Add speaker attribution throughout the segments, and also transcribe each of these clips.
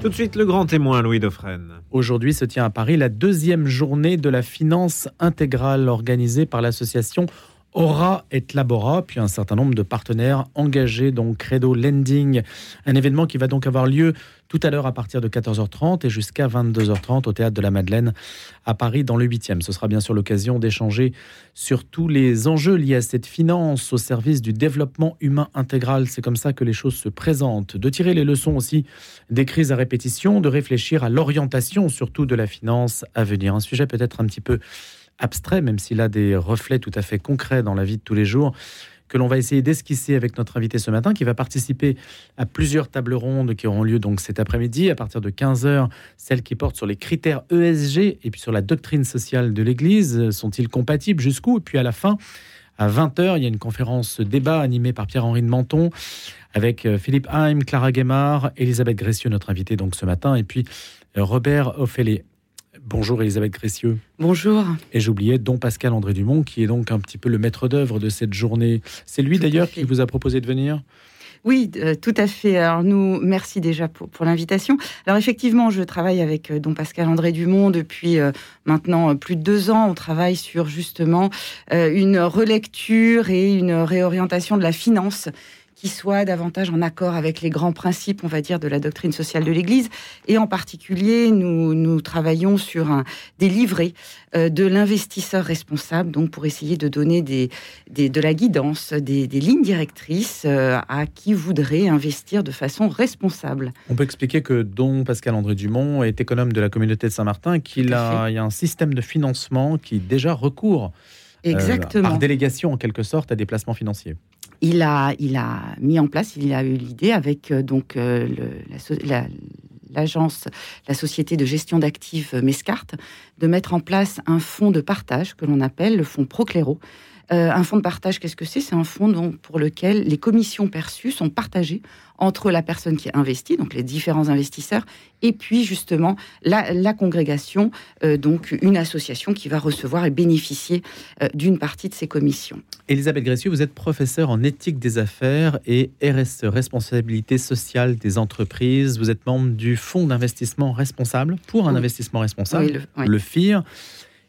Speaker 1: Tout de suite, le grand témoin, Louis Dauphren.
Speaker 2: Aujourd'hui se tient à Paris la deuxième journée de la finance intégrale organisée par l'association Aura et Labora, puis un certain nombre de partenaires engagés, dont Credo Lending. Un événement qui va donc avoir lieu tout à l'heure à partir de 14h30 et jusqu'à 22h30 au Théâtre de la Madeleine à Paris dans le 8e. Ce sera bien sûr l'occasion d'échanger sur tous les enjeux liés à cette finance au service du développement humain intégral. C'est comme ça que les choses se présentent. De tirer les leçons aussi des crises à répétition, de réfléchir à l'orientation surtout de la finance à venir. Un sujet peut-être un petit peu abstrait, même s'il a des reflets tout à fait concrets dans la vie de tous les jours, que l'on va essayer d'esquisser avec notre invité ce matin, qui va participer à plusieurs tables rondes qui auront lieu donc cet après-midi à partir de 15h, celles qui portent sur les critères ESG et puis sur la doctrine sociale de l'Église. Sont-ils compatibles jusqu'où? Et puis à la fin, à 20h, il y a une conférence débat animée par Pierre-Henri de Menton avec euh, Philippe Haim, Clara Guémard, Elisabeth Gressieux, notre invité donc ce matin, et puis euh, Robert Ophélie. Bonjour Elisabeth Gressieux.
Speaker 3: Bonjour.
Speaker 2: Et j'oubliais Don Pascal André Dumont, qui est donc un petit peu le maître d'œuvre de cette journée. C'est lui d'ailleurs qui vous a proposé de venir?
Speaker 3: Oui, euh, tout à fait. Alors nous, merci déjà pour, l'invitation. Alors effectivement, je travaille avec euh, Don Pascal André Dumont depuis euh, maintenant plus de deux ans. On travaille sur justement une relecture et une réorientation de la finance qui soit davantage en accord avec les grands principes, on va dire, de la doctrine sociale de l'Église. Et en particulier, nous, nous travaillons sur un, des livrets euh, de l'investisseur responsable, donc pour essayer de donner des, des de la guidance, des, des lignes directrices euh, à qui voudrait investir de façon responsable.
Speaker 2: On peut expliquer que Don Pascal-André Dumont est économe de la communauté de Saint-Martin, qu'il a, il y a un système de financement qui déjà recourt
Speaker 3: euh, Exactement.
Speaker 2: par délégation en quelque sorte à des placements financiers
Speaker 3: il a, mis en place, il a eu l'idée avec euh, donc euh, l'agence, la, société de gestion d'actifs euh, Mescart, de mettre en place un fonds de partage que l'on appelle le fonds Procléro, euh, un fonds de partage, qu'est-ce que c'est? C'est un fonds pour lequel les commissions perçues sont partagées entre la personne qui investit, donc les différents investisseurs, et puis justement la, congrégation, euh, donc une association qui va recevoir et bénéficier euh, d'une partie de ces commissions.
Speaker 2: Elisabeth Gressieux, vous êtes professeure en éthique des affaires et RSE, responsabilité sociale des entreprises. Vous êtes membre du Fonds d'investissement responsable pour un investissement responsable, le FIR.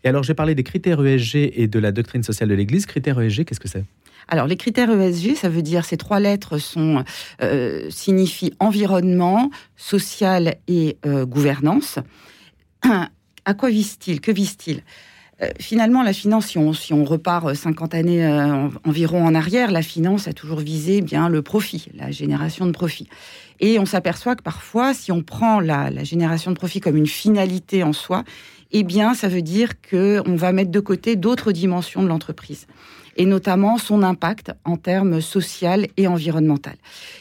Speaker 2: Et alors, j'ai parlé des critères ESG et de la doctrine sociale de l'Église. Critères ESG, qu'est-ce que c'est?
Speaker 3: Alors, les critères ESG, ça veut dire ces trois lettres sont euh, signifient environnement, social et euh, gouvernance. À quoi vise-t-il Que vise-t-il euh, Finalement, la finance, si on, repart 50 années environ en arrière, la finance a toujours visé bien le profit, la génération de profit. Et on s'aperçoit que parfois, si on prend la, la génération de profit comme une finalité en soi, eh bien, ça veut dire que on va mettre de côté d'autres dimensions de l'entreprise et notamment son impact en termes social et environnemental.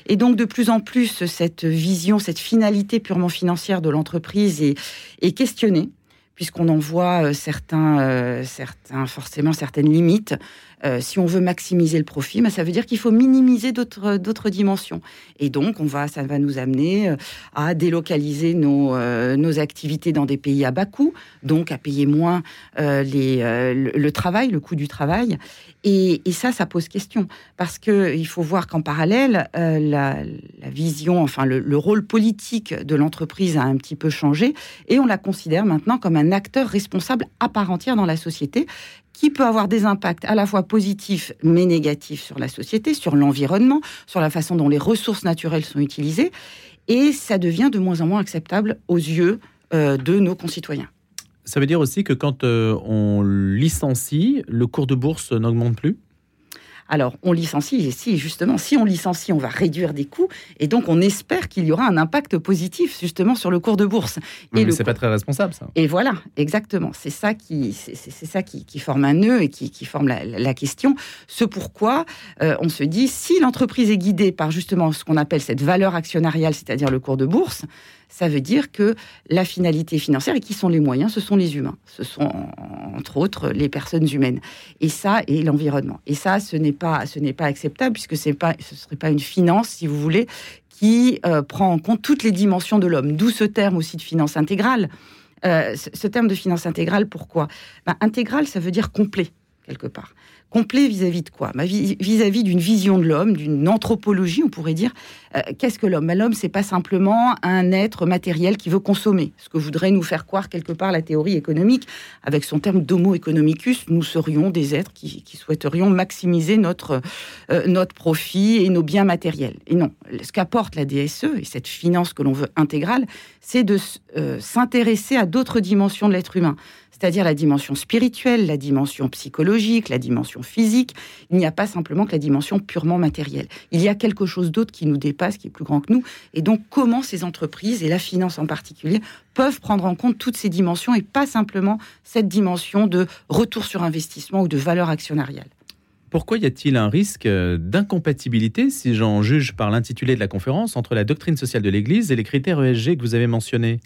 Speaker 3: Et donc de plus en plus, cette vision, cette finalité purement financière de l'entreprise est, est questionnée puisqu'on en voit euh, euh, certains, forcément certaines limites. Euh, si on veut maximiser le profit, mais ça veut dire qu'il faut minimiser d'autres dimensions. Et donc, on va, ça va nous amener à délocaliser nos, activités dans des pays à bas coût, donc à payer moins le, travail, le coût du travail. Et, ça, ça pose question, parce qu'il faut voir qu'en parallèle, la, vision, enfin le rôle politique de l'entreprise a un petit peu changé, et on la considère maintenant comme un acteur responsable à part entière dans la société qui peut avoir des impacts à la fois positifs mais négatifs sur la société, sur l'environnement, sur la façon dont les ressources naturelles sont utilisées. Et ça devient de moins en moins acceptable aux yeux euh, de nos concitoyens.
Speaker 2: Ça veut dire aussi que quand euh, on licencie, le cours de bourse n'augmente plus?
Speaker 3: Alors, on licencie, et si, justement, si on licencie, on va réduire des coûts, et donc on espère qu'il y aura un impact positif, justement, sur le cours de bourse.
Speaker 2: Et mais c'est pas très responsable, ça.
Speaker 3: Et voilà, exactement. C'est ça qui, c'est, ça qui, forme un nœud et qui, forme la, question. Ce pourquoi euh, on se dit, si l'entreprise est guidée par justement ce qu'on appelle cette valeur actionnariale, c'est-à-dire le cours de bourse, ça veut dire que la finalité financière, et qui sont les moyens, ce sont les humains. Ce sont, entre autres, les personnes humaines. Et ça, et l'environnement. Et ça, ce n'est pas, pas acceptable, puisque ce ne serait pas une finance, si vous voulez, qui euh, prend en compte toutes les dimensions de l'homme. D'où ce terme aussi de finance intégrale. Euh, ce terme de finance intégrale, pourquoi? Ben, Intégrale, ça veut dire complet, quelque part Complet vis-à-vis de quoi? Vis-à-vis d'une vision de l'homme, d'une anthropologie, on pourrait dire. Euh, qu'est-ce que l'homme? Bah, L'homme, c'est pas simplement un être matériel qui veut consommer. Ce que voudrait nous faire croire quelque part la théorie économique, avec son terme d'homo economicus, nous serions des êtres qui, souhaiterions maximiser notre, euh, notre profit et nos biens matériels. Et non, ce qu'apporte la DSE et cette finance que l'on veut intégrale, c'est de euh, s'intéresser à d'autres dimensions de l'être humain c'est-à-dire la dimension spirituelle, la dimension psychologique, la dimension physique. Il n'y a pas simplement que la dimension purement matérielle. Il y a quelque chose d'autre qui nous dépasse, qui est plus grand que nous. Et donc, comment ces entreprises, et la finance en particulier, peuvent prendre en compte toutes ces dimensions et pas simplement cette dimension de retour sur investissement ou de valeur actionnariale?
Speaker 2: Pourquoi y a-t-il un risque euh, d'incompatibilité, si j'en juge par l'intitulé de la conférence, entre la doctrine sociale de l'Église et les critères ESG que vous avez mentionnés?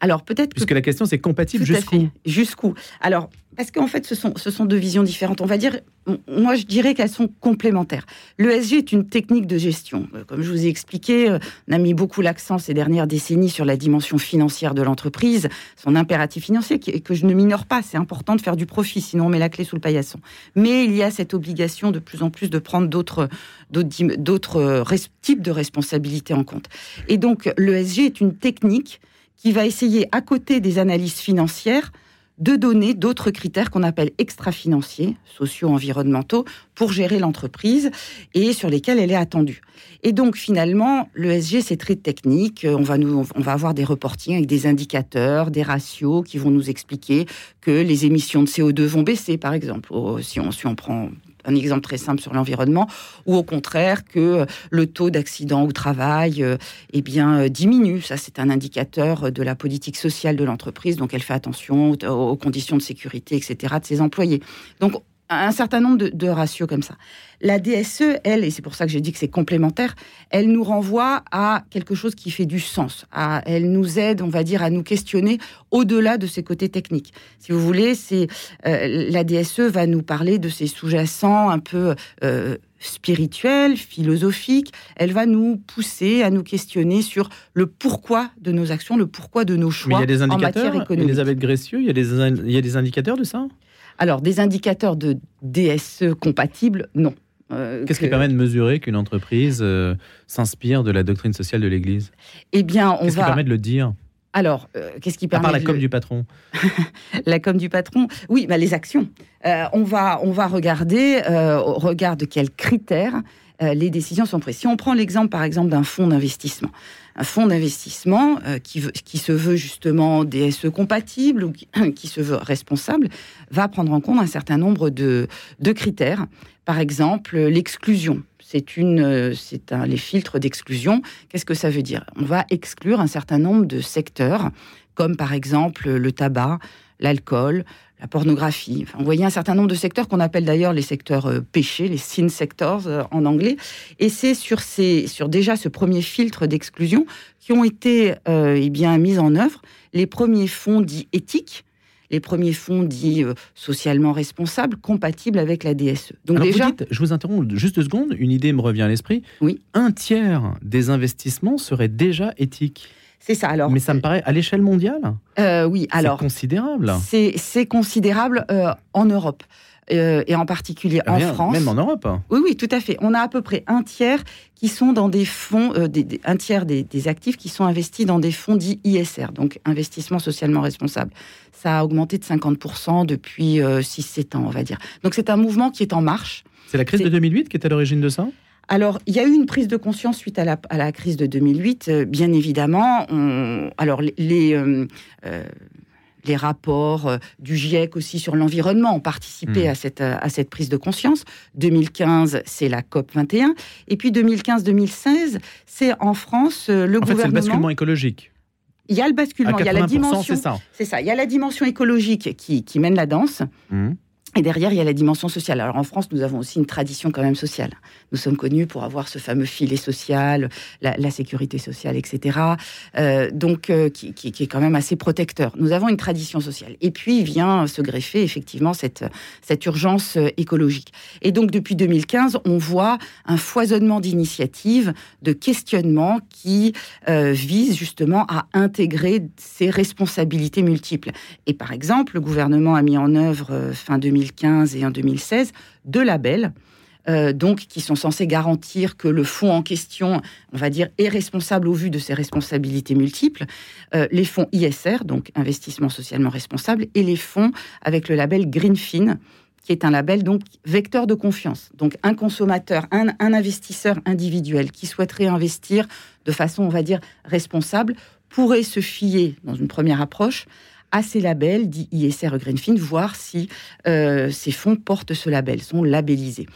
Speaker 3: Alors peut-être
Speaker 2: puisque la question c'est compatible jusqu'où?
Speaker 3: Jusqu'où? Alors parce qu'en fait, ce sont, ce sont deux visions différentes? On va dire, moi, je dirais qu'elles sont complémentaires. L'ESG est une technique de gestion. Euh, comme je vous ai expliqué, euh, on a mis beaucoup l'accent ces dernières décennies sur la dimension financière de l'entreprise, son impératif financier, que je ne minore pas. C'est important de faire du profit, sinon on met la clé sous le paillasson. Mais il y a cette obligation de plus en plus de prendre d'autres, d'autres euh, types de responsabilités en compte. Et donc, l'ESG est une technique qui va essayer, à côté des analyses financières, de donner d'autres critères qu'on appelle extra-financiers, socio-environnementaux, pour gérer l'entreprise et sur lesquels elle est attendue. Et donc finalement, l'ESG, c'est très technique. On va, nous, on va avoir des reportings avec des indicateurs, des ratios qui vont nous expliquer que les émissions de CO2 vont baisser, par exemple. Si on, si on prend un exemple très simple sur l'environnement, ou au contraire que le taux d'accident au travail euh, eh bien, euh, diminue. Ça, c'est un indicateur de la politique sociale de l'entreprise, donc elle fait attention aux conditions de sécurité, etc., de ses employés. Donc, un certain nombre de, ratios comme ça. La DSE, elle, et c'est pour ça que j'ai dit que c'est complémentaire, elle nous renvoie à quelque chose qui fait du sens. À, elle nous aide, on va dire, à nous questionner au-delà de ses côtés techniques. Si vous voulez, c'est euh, la DSE va nous parler de ses sous-jacents un peu euh, spirituels, philosophiques. Elle va nous pousser à nous questionner sur le pourquoi de nos actions, le pourquoi de nos choix
Speaker 2: il y a des indicateurs, en matière économique. Elisabeth Gressieux, il y a des, il y a des indicateurs de ça?
Speaker 3: Alors, des indicateurs de DSE compatibles, non.
Speaker 2: Euh, Qu'est-ce qui permet de mesurer qu'une entreprise euh, s'inspire de la doctrine sociale de l'Église?
Speaker 3: Eh bien, on
Speaker 2: Qu'est-ce qui permet de le dire?
Speaker 3: Alors, euh, qu'est-ce qui permet
Speaker 2: À part la com du patron.
Speaker 3: la com du patron, oui, bah, les actions. on, va, on va regarder, au regard de quels critères les décisions sont prises. Si on prend l'exemple, par exemple, d'un fonds d'investissement, un fonds d'investissement euh, qui, qui, se veut justement DSE compatible ou qui, se veut responsable, va prendre en compte un certain nombre de, de critères. Par exemple, l'exclusion. C'est une, c'est un, les filtres d'exclusion. Qu'est-ce que ça veut dire? On va exclure un certain nombre de secteurs, comme par exemple le tabac, l'alcool, la pornographie. Enfin, vous voyez un certain nombre de secteurs qu'on appelle d'ailleurs les secteurs euh, péchés, les sin sectors euh, en anglais. Et c'est sur, ces, sur déjà ce premier filtre d'exclusion qui ont été euh, eh bien, mis en œuvre les premiers fonds dits éthiques, les premiers fonds dits socialement responsables, compatibles avec la DSE.
Speaker 2: Donc déjà, je vous interromps juste deux secondes, une idée me revient à l'esprit.
Speaker 3: Oui.
Speaker 2: Un tiers des investissements seraient déjà éthiques.
Speaker 3: C'est ça. Alors,
Speaker 2: mais ça me paraît à l'échelle mondiale.
Speaker 3: Euh, oui, alors
Speaker 2: c'est considérable.
Speaker 3: C'est considérable euh, en Europe. Euh, et en particulier en France.
Speaker 2: Même en Europe.
Speaker 3: Oui, oui, tout à fait. On a à peu près un tiers qui sont dans des fonds, un tiers des, actifs qui sont investis dans des fonds dits ISR, donc investissement socialement responsable. Ça a augmenté de 50% depuis 6-7 ans, on va dire. Donc c'est un mouvement qui est en marche.
Speaker 2: C'est la crise de 2008 qui est à l'origine de ça?
Speaker 3: Alors, il y a eu une prise de conscience suite à la, crise de 2008, euh, bien évidemment. alors, les, euh, euh, les, rapports du GIEC aussi sur l'environnement ont participé hmm. à, cette, à cette prise de conscience. 2015, c'est la COP 21. Et puis 2015-2016, c'est en France le gouvernement.
Speaker 2: c'est le basculement écologique.
Speaker 3: Il y a le basculement, il y a la dimension. C'est ça. Il y a la dimension écologique qui, qui mène la danse. Hmm. Et derrière, il y a la dimension sociale. Alors en France, nous avons aussi une tradition quand même sociale. Nous sommes connus pour avoir ce fameux filet social, la, sécurité sociale, etc. Euh, donc euh, qui, est quand même assez protecteur. Nous avons une tradition sociale. Et puis vient se greffer effectivement cette, cette urgence euh, écologique. Et donc depuis 2015, on voit un foisonnement d'initiatives, de questionnements qui visent justement à intégrer ces responsabilités multiples. Et par exemple, le gouvernement a mis en œuvre fin 2015 2015 et en 2016 deux labels. donc, qui sont censés garantir que le fonds en question, on va dire, est responsable au vu de ses responsabilités multiples. les fonds ISR, donc investissement socialement responsable, et les fonds avec le label Greenfin, qui est un label donc vecteur de confiance. Donc un consommateur, un, investisseur individuel qui souhaiterait investir de façon, on va dire, responsable, pourrait se fier, dans une première approche, à ces labels, dits ISR Greenfin, voir si euh, ces fonds portent ce label, sont labellisés.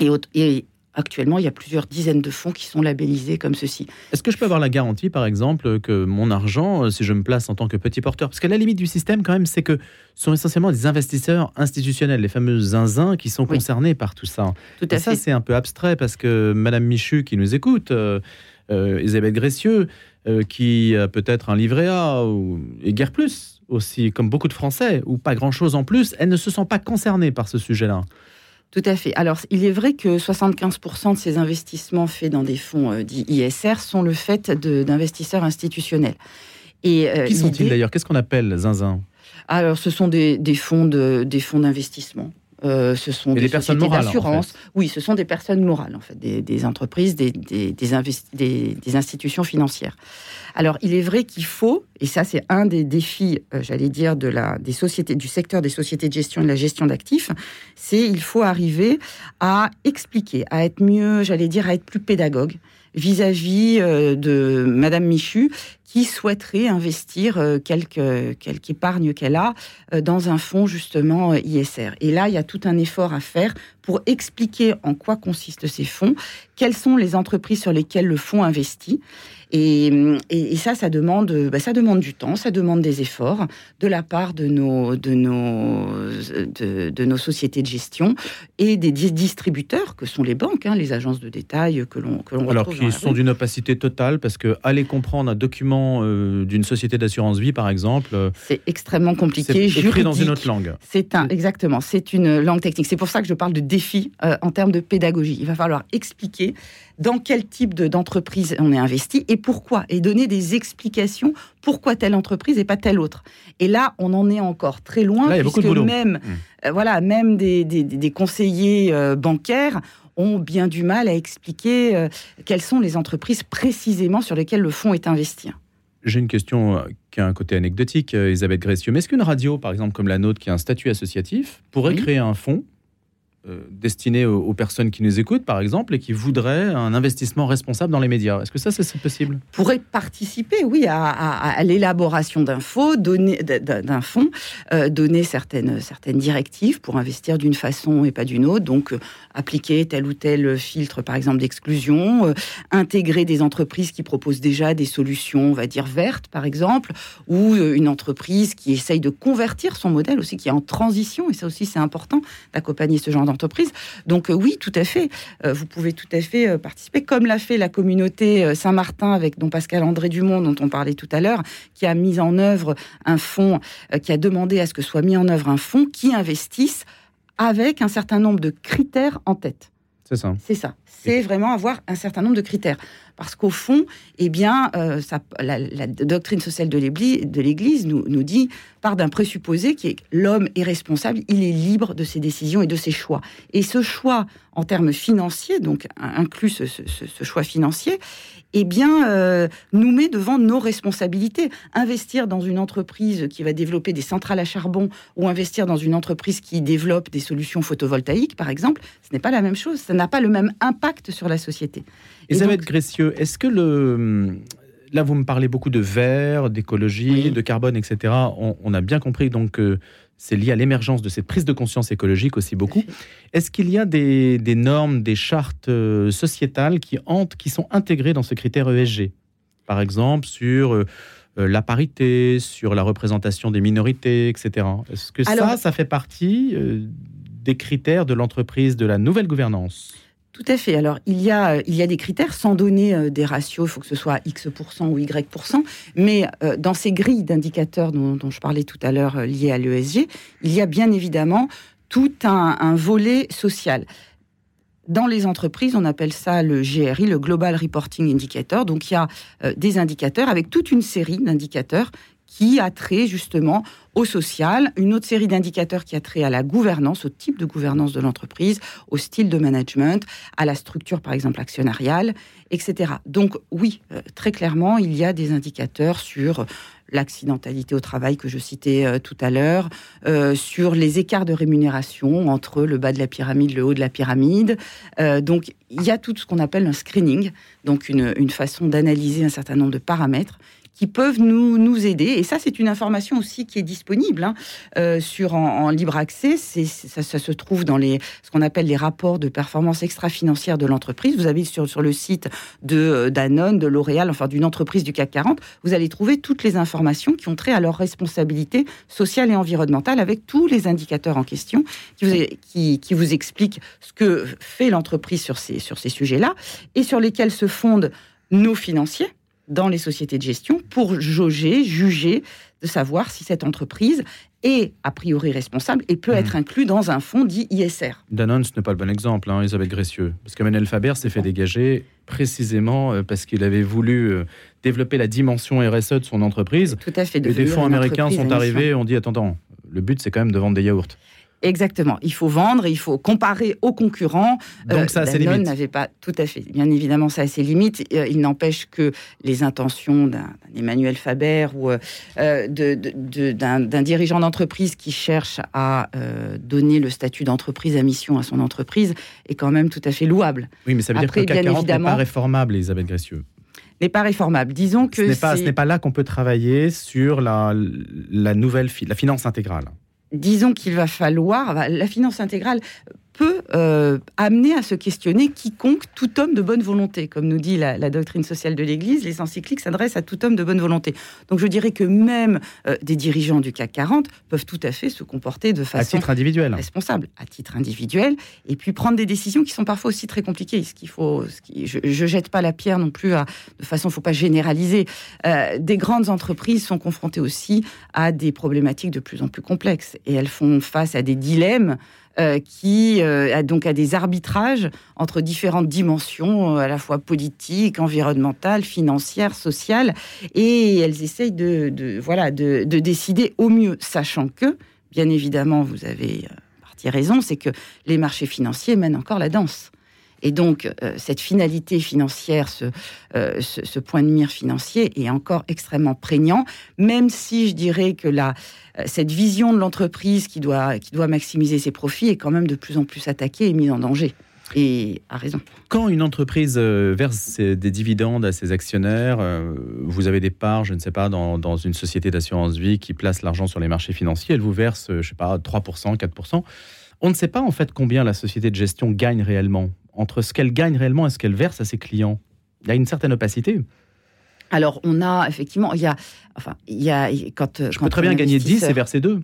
Speaker 3: Et, et Actuellement, il y a plusieurs dizaines de fonds qui sont labellisés comme ceci.
Speaker 2: Est-ce que je peux avoir la garantie, par exemple, que mon argent, euh, si je me place en tant que petit porteur, parce que la limite du système, quand même, c'est que ce sont essentiellement des investisseurs institutionnels, les fameux zinzins qui sont concernés par tout ça.
Speaker 3: Tout à
Speaker 2: Et ça, c'est un peu abstrait parce que Madame Michu, qui nous écoute, euh, euh Isabelle Gressieux, euh, qui a peut-être un livret A ou, et guère plus aussi, comme beaucoup de Français, ou pas grand-chose en plus, elle ne se sent pas concernée par ce sujet-là.
Speaker 3: Tout à fait. Alors, il est vrai que 75% de ces investissements faits dans des fonds euh, dits ISR sont le fait d'investisseurs institutionnels.
Speaker 2: Et, euh, Qui sont-ils d'ailleurs? Qu'est-ce qu'on appelle zinzin?
Speaker 3: Alors, ce sont des, fonds d'investissement. Euh, ce sont des, personnes morales d'assurance. Oui, ce sont des personnes morales, en fait, des, entreprises, des, des, institutions financières. Alors, il est vrai qu'il faut, et ça, c'est un des défis, euh, j'allais dire, de la, des sociétés, du secteur des sociétés de gestion et de la gestion d'actifs, c'est il faut arriver à expliquer, à être mieux, j'allais dire, à être plus pédagogue vis-à-vis euh, de Madame Michu qui souhaiterait investir euh, quelque, quelque épargne qu'elle a euh, dans un fonds justement ISR. Et là, il y a tout un effort à faire pour expliquer en quoi consistent ces fonds, quelles sont les entreprises sur lesquelles le fonds investit et, ça, ça demande, bah, ça demande du temps, ça demande des efforts de la part de nos, de nos, de, nos sociétés de gestion et des distributeurs que sont les banques, hein, les agences de détail que l'on l'on
Speaker 2: Alors qui sont d'une opacité totale parce que aller comprendre un document euh, d'une société d'assurance vie, par exemple,
Speaker 3: euh, c'est extrêmement compliqué.
Speaker 2: C'est écrit dans une autre langue.
Speaker 3: C'est un exactement, c'est une langue technique. C'est pour ça que je parle de défi euh, en termes de pédagogie. Il va falloir expliquer dans quel type d'entreprise on est investi et pourquoi, et donner des explications pourquoi telle entreprise et pas telle autre. Et là, on en est encore très loin, puisque même, mmh. euh, voilà, même des, conseillers euh, bancaires ont bien du mal à expliquer euh, quelles sont les entreprises précisément sur lesquelles le fonds est investi.
Speaker 2: J'ai une question qui a un côté anecdotique, Elisabeth Gressieux. Mais est-ce qu'une radio, par exemple, comme la nôtre, qui a un statut associatif, pourrait créer un fonds euh, destiné aux, personnes qui nous écoutent, par exemple, et qui voudraient un investissement responsable dans les médias. Est-ce que ça, c'est possible?
Speaker 3: Pourrait participer, oui, à, l'élaboration d'un fonds, donner, d'un fonds, euh, donner certaines, certaines directives pour investir d'une façon et pas d'une autre. Donc, euh, appliquer tel ou tel filtre, par exemple, d'exclusion, intégrer des entreprises qui proposent déjà des solutions, on va dire, vertes, par exemple, ou une entreprise qui essaye de convertir son modèle aussi, qui est en transition, et ça aussi, c'est important d'accompagner ce genre d'entreprise. Donc euh, oui, tout à fait, euh, vous pouvez tout à fait euh, participer, comme l'a fait la communauté Saint-Martin avec dont Pascal André Dumont, dont on parlait tout à l'heure, qui a mis en œuvre un fonds, qui a demandé à ce que soit mis en œuvre un fonds qui investisse avec un certain nombre de critères en tête.
Speaker 2: C'est ça.
Speaker 3: C'est ça. C'est vraiment avoir un certain nombre de critères. Parce qu'au fond, eh bien, ça, la, doctrine sociale de l'Église nous, nous dit part d'un présupposé qui est que l'homme est responsable, il est libre de ses décisions et de ses choix. Et ce choix, en termes financiers, donc inclus ce, choix financier, eh bien, euh, nous met devant nos responsabilités. Investir dans une entreprise qui va développer des centrales à charbon ou investir dans une entreprise qui développe des solutions photovoltaïques, par exemple, ce n'est pas la même chose. Ça n'a pas le même impact sur la société.
Speaker 2: Elisabeth donc... Est-ce que le, là, vous me parlez beaucoup de verre, d'écologie, de carbone, etc. On, a bien compris donc que c'est lié à l'émergence de cette prise de conscience écologique aussi beaucoup. Est-ce qu'il y a des, normes, des chartes euh, sociétales qui, qui sont intégrées dans ce critère ESG Par exemple, sur euh, euh, la parité, sur la représentation des minorités, etc. Est-ce que ça, ça fait partie des critères de l'entreprise de la nouvelle gouvernance?
Speaker 3: Tout à fait. Alors, il y a, a des critères sans donner euh, des ratios, il faut que ce soit X% ou Y%, mais euh, dans ces grilles d'indicateurs dont, je parlais tout à l'heure euh, liées à l'ESG, il y a bien évidemment tout un, volet social. Dans les entreprises, on appelle ça le GRI, le Global Reporting Indicator. Donc, il y a des indicateurs avec toute une série d'indicateurs qui a trait justement au social, une autre série d'indicateurs qui a trait à la gouvernance, au type de gouvernance de l'entreprise, au style de management, à la structure par exemple actionnariale, etc. Donc oui, euh, très clairement, il y a des indicateurs sur l'accidentalité au travail que je citais euh, tout à l'heure, euh, sur les écarts de rémunération entre le bas de la pyramide, le haut de la pyramide. donc il y a tout ce qu'on appelle un screening, donc une façon d'analyser un certain nombre de paramètres qui peuvent nous, nous aider. Et ça, c'est une information aussi qui est disponible hein, euh, sur en, libre accès. C'est, ça, se trouve dans les, ce qu'on appelle les rapports de performance extra-financière de l'entreprise. Vous avez sur, sur le site de euh, de L'Oréal, enfin d'une entreprise du CAC 40, vous allez trouver toutes les informations qui ont trait à leur responsabilité sociale et environnementale avec tous les indicateurs en question qui vous, qui, qui vous expliquent ce que fait l'entreprise sur ces, sur ces sujets-là et sur lesquels se fondent nos financiers dans les sociétés de gestion pour jauger, juger, de savoir si cette entreprise est a priori responsable et peut mmh. être inclus dans un fonds dit ISR.
Speaker 2: Danone, ce n'est pas le bon exemple, hein, Elisabeth Grécieux. Parce qu'Emmanuel Faber s'est fait dégager précisément euh, parce qu'il avait voulu euh, développer la dimension RSE de son entreprise.
Speaker 3: Tout à fait.
Speaker 2: Et des fonds américains sont arrivés et ont dit attends, attends, le but c'est quand même de vendre des yaourts.
Speaker 3: Exactement. Il faut vendre, il faut comparer aux concurrents.
Speaker 2: Donc ça a ses limites.
Speaker 3: n'avait pas tout à fait. Bien évidemment, ça a ses limites. Euh, il n'empêche que les intentions d'un Emmanuel Faber ou euh, d'un dirigeant d'entreprise qui cherche à euh, donner le statut d'entreprise à mission à son entreprise est quand même tout à fait louable.
Speaker 2: Oui, mais ça veut dire que le CAC 40 n'est pas réformable, Elisabeth Gressieux
Speaker 3: n'est pas réformable. Disons que
Speaker 2: ce n'est pas, là qu'on peut travailler sur la, la nouvelle la finance intégrale
Speaker 3: disons qu'il va falloir, la finance intégrale peut euh, amener à se questionner quiconque, tout homme de bonne volonté. Comme nous dit la, doctrine sociale de l'Église, les encycliques s'adressent à tout homme de bonne volonté. Donc je dirais que même euh, des dirigeants du CAC 40 peuvent tout à fait se comporter de façon
Speaker 2: à titre individuel.
Speaker 3: responsable, à titre individuel, et puis prendre des décisions qui sont parfois aussi très compliquées. Ce qu'il faut, je, ne jette pas la pierre non plus à, de façon, faut pas généraliser. Euh, des grandes entreprises sont confrontées aussi à des problématiques de plus en plus complexes, et elles font face à des dilemmes euh, qui euh, a donc à des arbitrages entre différentes dimensions, euh, à la fois politiques, environnementales, financières, sociales, et elles essayent de, voilà de, décider au mieux, sachant que, bien évidemment, vous avez partie raison, c'est que les marchés financiers mènent encore la danse. Et donc, cette finalité financière, ce, ce, point de mire financier est encore extrêmement prégnant, même si je dirais que la, euh, cette vision de l'entreprise qui doit, qui doit maximiser ses profits est quand même de plus en plus attaquée et mise en danger. Et a raison.
Speaker 2: Quand une entreprise euh, verse des dividendes à ses actionnaires, euh, vous avez des parts, je ne sais pas, dans une société d'assurance vie qui place l'argent sur les marchés financiers, elle vous verse, je ne sais pas, 3%, 4%. On ne sait pas en fait combien la société de gestion gagne réellement. Entre ce qu'elle gagne réellement et ce qu'elle verse à ses clients, il y a une certaine opacité.
Speaker 3: Alors, on a effectivement, il y a, enfin, il y a quand.
Speaker 2: Je peux très bien gagner 10 et verser 2.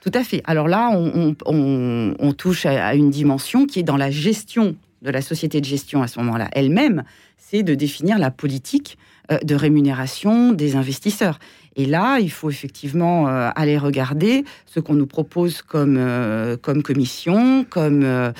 Speaker 3: Tout à fait. Alors là, on, touche à, une dimension qui est dans la gestion de la société de gestion à ce moment-là elle-même, c'est de définir la politique euh, de rémunération des investisseurs. Et là, il faut effectivement euh, aller regarder ce qu'on nous propose comme, euh, comme commission, comme, euh,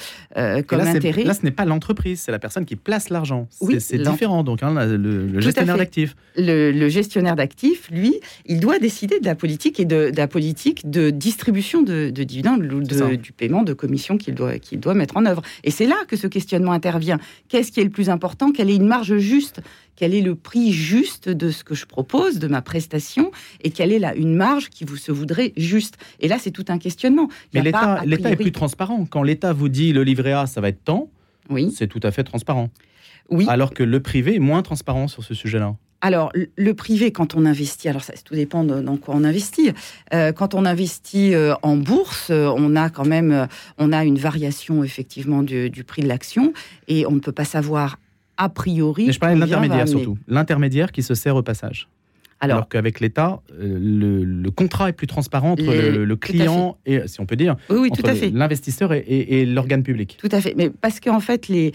Speaker 3: comme intérêt.
Speaker 2: Là, ce n'est pas l'entreprise, c'est la personne qui place l'argent. Oui, c'est différent, donc, hein, le, gestionnaire d'actifs.
Speaker 3: Le, gestionnaire d'actifs, lui, il doit décider de la politique et de, la politique de distribution de, dividendes ou du paiement de commissions qu'il doit, qu'il doit mettre en œuvre. Et c'est là que ce questionnement intervient. Qu'est-ce qui est le plus important? Quelle est une marge juste? Quel est le prix juste de ce que je propose, de ma prestation et quelle est là une marge qui vous se voudrait juste. Et là, c'est tout un questionnement.
Speaker 2: Mais l'État est plus transparent. Quand l'État vous dit le livret A, ça va être tant, oui. c'est tout à fait transparent. Oui. Alors que le privé est moins transparent sur ce sujet-là.
Speaker 3: Alors, le privé, quand on investit, alors ça tout dépend dans quoi on investit. Euh, quand on investit euh, en bourse, euh, on a quand même, on a une variation effectivement du, du prix de l'action et on ne peut pas savoir a priori.
Speaker 2: Mais je parlais de l'intermédiaire surtout, l'intermédiaire qui se sert au passage. Alors, qu'avec l'État, euh, le, contrat est plus transparent entre le, client et, si on peut dire, l'investisseur et, l'organe public.
Speaker 3: Tout à fait. Mais parce qu'en fait, les,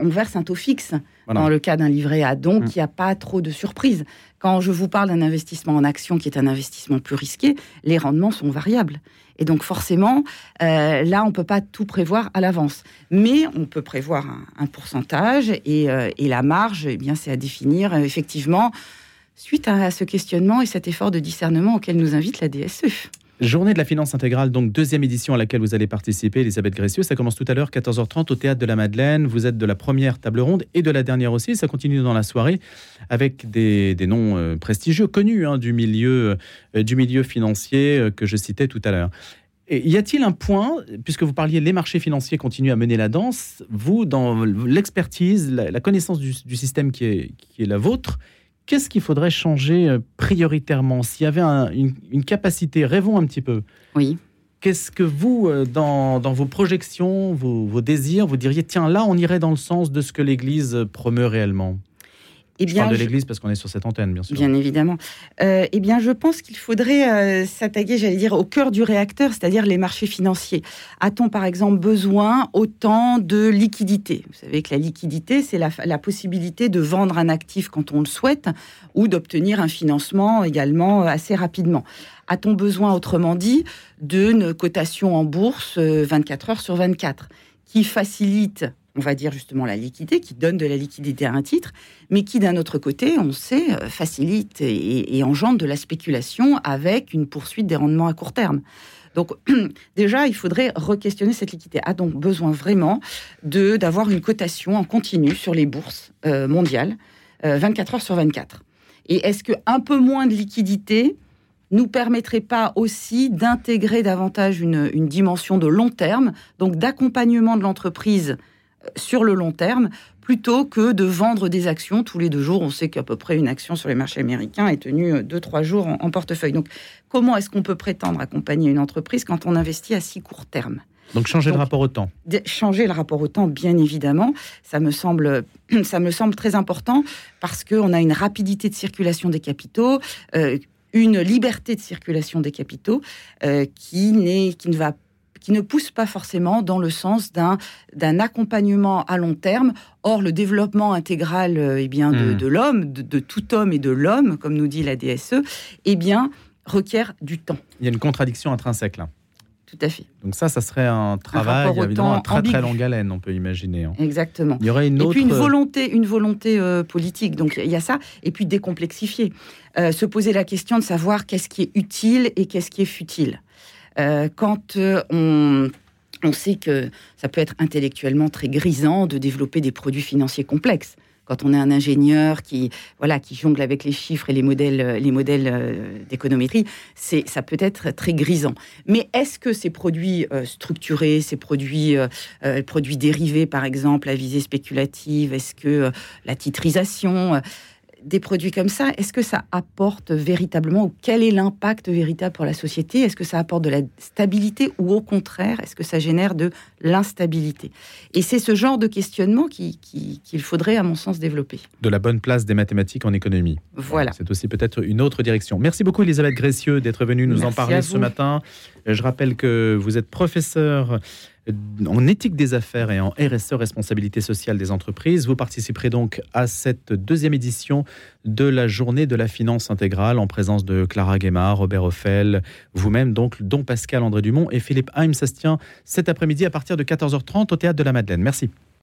Speaker 3: on verse un taux fixe dans le cas d'un livret A, donc hum. il n'y a pas trop de surprises. Quand je vous parle d'un investissement en action qui est un investissement plus risqué, les rendements sont variables. Et donc forcément, euh, là, on ne peut pas tout prévoir à l'avance. Mais on peut prévoir un, pourcentage et, euh, et, la marge, eh c'est à définir effectivement suite à ce questionnement et cet effort de discernement auquel nous invite la DSE.
Speaker 2: Journée de la finance intégrale, donc deuxième édition à laquelle vous allez participer, Elisabeth Grécieux. Ça commence tout à l'heure, 14h30, au Théâtre de la Madeleine. Vous êtes de la première table ronde et de la dernière aussi. Ça continue dans la soirée avec des, noms euh, prestigieux, connus hein, du, milieu, euh, du milieu financier euh, que je citais tout à l'heure. Y a-t-il un point, puisque vous parliez les marchés financiers continuent à mener la danse, vous, dans l'expertise, la, connaissance du, système qui est la vôtre, qu'est-ce qu'il faudrait changer euh, prioritairement? S'il y avait une, capacité, rêvons un petit peu.
Speaker 3: Oui.
Speaker 2: Qu'est-ce que vous, euh, dans, vos projections, vos, désirs, vous diriez, tiens, là, on irait dans le sens de ce que l'Église promeut réellement? Eh bien, je parle de l'Église parce qu'on est sur cette antenne, bien sûr.
Speaker 3: Bien évidemment. Euh, eh bien, je pense qu'il faudrait euh, s'attaquer, j'allais dire, au cœur du réacteur, c'est-à-dire les marchés financiers. A-t-on, par exemple, besoin autant de liquidité Vous savez que la liquidité, c'est la, la, possibilité de vendre un actif quand on le souhaite ou d'obtenir un financement également assez rapidement. A-t-on besoin, autrement dit, d'une cotation en bourse 24 euh, heures sur 24 qui facilite on va dire justement la liquidité, qui donne de la liquidité à un titre, mais qui d'un autre côté, on sait, euh, facilite et, engendre de la spéculation avec une poursuite des rendements à court terme. Donc déjà, il faudrait re-questionner cette liquidité. A donc besoin vraiment de d'avoir une cotation en continu sur les bourses euh, mondiales, 24 euh, heures sur 24. Et est-ce que un peu moins de liquidité nous permettrait pas aussi d'intégrer davantage une, une, dimension de long terme, donc d'accompagnement de l'entreprise sur le long terme plutôt que de vendre des actions tous les deux jours. On sait qu'à peu près une action sur les marchés américains est tenue euh, deux, trois jours en, portefeuille. Donc, comment est-ce qu'on peut prétendre accompagner une entreprise quand on investit à si court terme?
Speaker 2: Donc changer le rapport au temps.
Speaker 3: Changer le rapport au temps, bien évidemment, ça me semble, ça me semble très important parce qu'on a une rapidité de circulation des capitaux, euh, une liberté de circulation des capitaux euh, qui, qui ne va qui ne pousse pas forcément dans le sens d'un, accompagnement à long terme. Or, le développement intégral euh, eh bien, de, hmm. de l'homme, de, tout homme et de l'homme, comme nous dit la DSE, eh bien, requiert du temps.
Speaker 2: Il y a une contradiction intrinsèque là.
Speaker 3: Tout à fait.
Speaker 2: Donc ça, ça serait un travail évidemment à très très longue haleine, on peut imaginer. Hein.
Speaker 3: Exactement.
Speaker 2: Il y aurait une autre...
Speaker 3: Et puis une volonté, une volonté euh, politique. Donc il y a ça. Et puis décomplexifier, euh, se poser la question de savoir qu'est-ce qui est utile et qu'est-ce qui est futile. Euh, quand euh, on, on sait que ça peut être intellectuellement très grisant de développer des produits financiers complexes quand on est un ingénieur qui voilà qui jongle avec les chiffres et les modèles les modèles euh, d'économétrie, c'est ça peut être très grisant. Mais est-ce que ces produits structurés, ces produits produits dérivés par exemple à visée spéculative, est-ce que la titrisation des produits comme ça, est-ce que ça apporte véritablement, ou quel est l'impact véritable pour la société? Est-ce que ça apporte de la stabilité ou au contraire, est-ce que ça génère de l'instabilité Et c'est ce genre de questionnement qu'il qui, faudrait, à mon sens, développer.
Speaker 2: De la bonne place des mathématiques en économie.
Speaker 3: Voilà.
Speaker 2: C'est aussi peut-être une autre direction. Merci beaucoup, Elisabeth Grécieux, d'être venue nous en parler ce matin. Je rappelle que vous êtes professeur en éthique des affaires et en RSE, responsabilité sociale des entreprises. Vous participerez donc à cette deuxième édition de la journée de la finance intégrale en présence de Clara Guémard, Robert Offel, vous-même donc, dont Pascal André Dumont et Philippe Haim. Ça se tient cet après-midi à partir de 14h30 au Théâtre de la Madeleine. Merci.